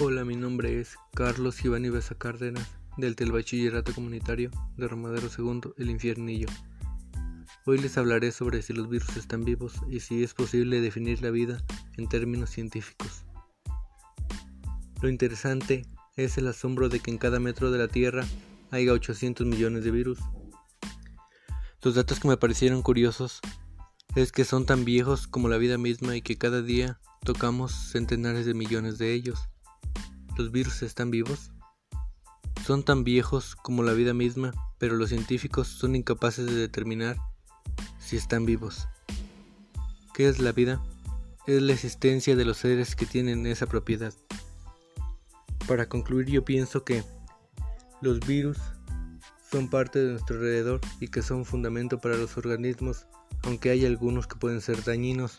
Hola, mi nombre es Carlos Giovanni Besa Cárdenas, del Telebachillerato Comunitario de Romadero II, El Infiernillo. Hoy les hablaré sobre si los virus están vivos y si es posible definir la vida en términos científicos. Lo interesante es el asombro de que en cada metro de la Tierra haya 800 millones de virus. Los datos que me parecieron curiosos es que son tan viejos como la vida misma y que cada día tocamos centenares de millones de ellos. ¿Los virus están vivos? Son tan viejos como la vida misma, pero los científicos son incapaces de determinar si están vivos. ¿Qué es la vida? Es la existencia de los seres que tienen esa propiedad. Para concluir yo pienso que los virus son parte de nuestro alrededor y que son fundamento para los organismos, aunque hay algunos que pueden ser dañinos.